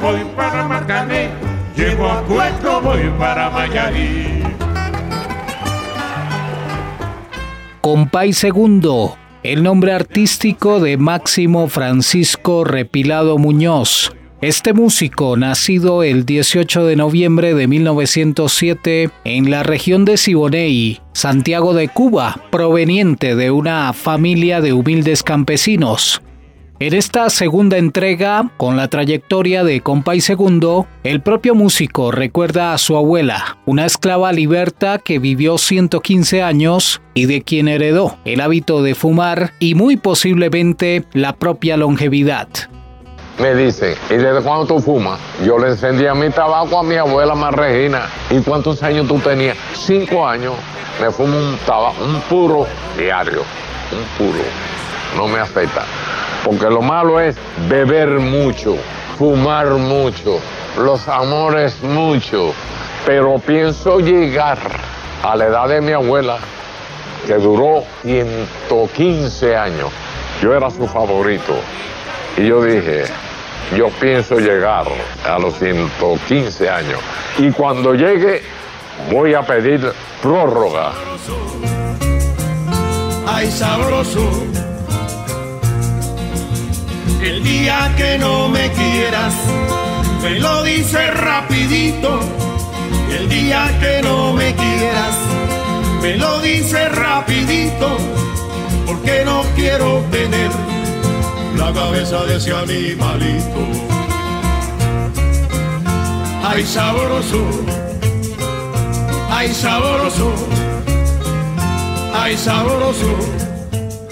Voy para Marcané, llego a Cuenco, voy para Mayarí. Compay Segundo, el nombre artístico de Máximo Francisco Repilado Muñoz. Este músico, nacido el 18 de noviembre de 1907 en la región de Siboney, Santiago de Cuba, proveniente de una familia de humildes campesinos, en esta segunda entrega, con la trayectoria de Compay Segundo, el propio músico recuerda a su abuela, una esclava liberta que vivió 115 años y de quien heredó el hábito de fumar y muy posiblemente la propia longevidad. Me dice, ¿y desde cuándo tú fumas? Yo le encendía mi tabaco a mi abuela Marregina. ¿Y cuántos años tú tenías? Cinco años. Me fumo un tabaco, un puro diario, un puro. No me afecta. Porque lo malo es beber mucho, fumar mucho, los amores mucho. Pero pienso llegar a la edad de mi abuela, que duró 115 años. Yo era su favorito. Y yo dije, yo pienso llegar a los 115 años. Y cuando llegue, voy a pedir prórroga. Ay, sabroso el día que no me quieras, me lo dice rapidito. El día que no me quieras, me lo dice rapidito. Porque no quiero tener la cabeza de ese animalito. Ay, sabroso, ay, sabroso, ay, sabroso.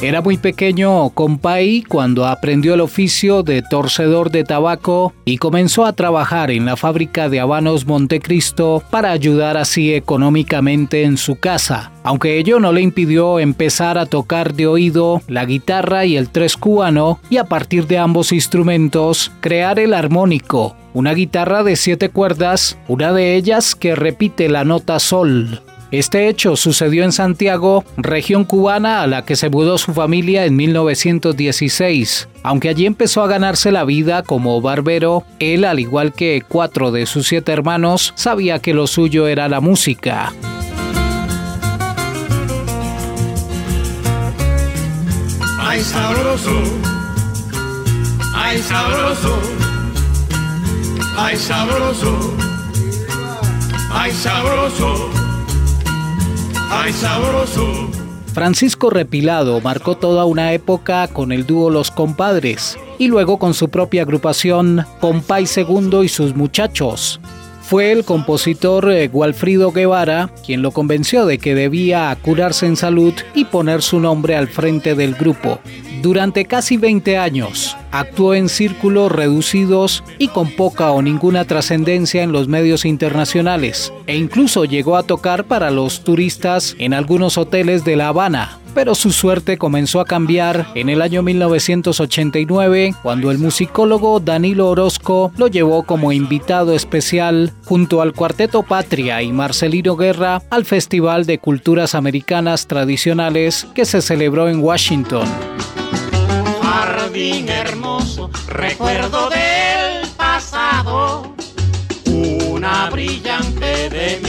Era muy pequeño Compay cuando aprendió el oficio de torcedor de tabaco y comenzó a trabajar en la fábrica de habanos Montecristo para ayudar así económicamente en su casa, aunque ello no le impidió empezar a tocar de oído la guitarra y el tres cubano y a partir de ambos instrumentos crear el armónico, una guitarra de siete cuerdas, una de ellas que repite la nota sol. Este hecho sucedió en Santiago, región cubana a la que se mudó su familia en 1916. Aunque allí empezó a ganarse la vida como barbero, él, al igual que cuatro de sus siete hermanos, sabía que lo suyo era la música. Ay sabroso, ay sabroso, ay sabroso, ay sabroso. ¡Ay, sabroso! Francisco Repilado marcó toda una época con el dúo Los Compadres y luego con su propia agrupación Compay Segundo y sus muchachos. Fue el compositor eh, Guevara quien lo convenció de que debía curarse en salud y poner su nombre al frente del grupo. Durante casi 20 años, actuó en círculos reducidos y con poca o ninguna trascendencia en los medios internacionales, e incluso llegó a tocar para los turistas en algunos hoteles de La Habana, pero su suerte comenzó a cambiar en el año 1989 cuando el musicólogo Danilo Orozco lo llevó como invitado especial junto al Cuarteto Patria y Marcelino Guerra al Festival de Culturas Americanas Tradicionales que se celebró en Washington. Jardín hermoso, recuerdo del pasado, una brillante de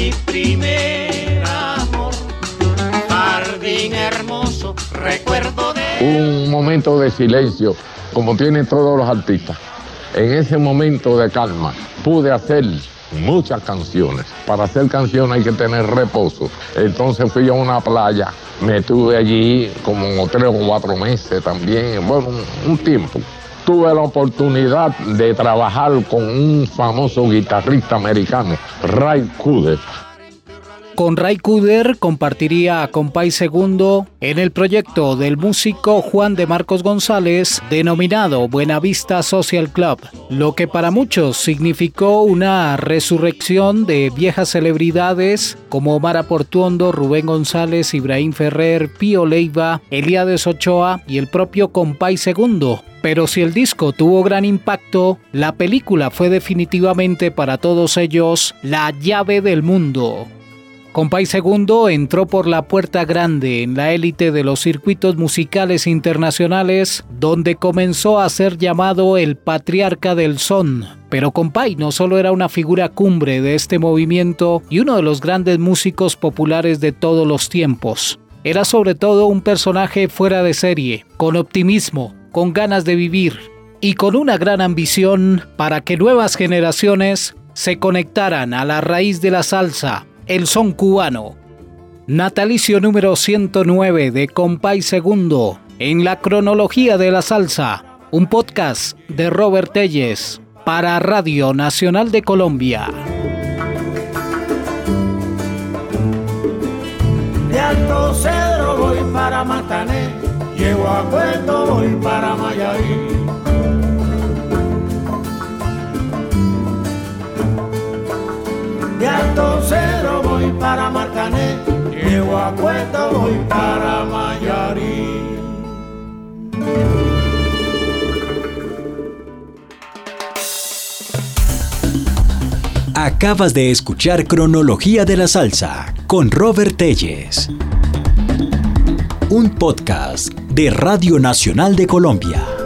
hermoso, recuerdo de... Un momento de silencio, como tienen todos los artistas. En ese momento de calma, pude hacer muchas canciones. Para hacer canciones hay que tener reposo. Entonces fui a una playa, me estuve allí como tres o cuatro meses también, bueno, un, un tiempo tuve la oportunidad de trabajar con un famoso guitarrista americano, Ray Cooder. Con Ray Cooder compartiría a Compay Segundo en el proyecto del músico Juan de Marcos González denominado Buenavista Social Club, lo que para muchos significó una resurrección de viejas celebridades como Mara Portuondo, Rubén González, Ibrahim Ferrer, Pío Leiva, Eliades Ochoa y el propio Compay Segundo, pero si el disco tuvo gran impacto, la película fue definitivamente para todos ellos la llave del mundo. Compay Segundo entró por la puerta grande en la élite de los circuitos musicales internacionales, donde comenzó a ser llamado el patriarca del son. Pero Compay no solo era una figura cumbre de este movimiento y uno de los grandes músicos populares de todos los tiempos. Era sobre todo un personaje fuera de serie, con optimismo, con ganas de vivir y con una gran ambición para que nuevas generaciones se conectaran a la raíz de la salsa, el son cubano. Natalicio número 109 de Compay Segundo en la cronología de la salsa, un podcast de Robert Telles para Radio Nacional de Colombia. De Alto Cedro voy para Matané, llego a Puerto voy para Mayarí. De Alto Cedro voy para Marcané, llego a Puerto voy para Mayarí. Acabas de escuchar Cronología de la Salsa con Robert Telles. Un podcast de Radio Nacional de Colombia.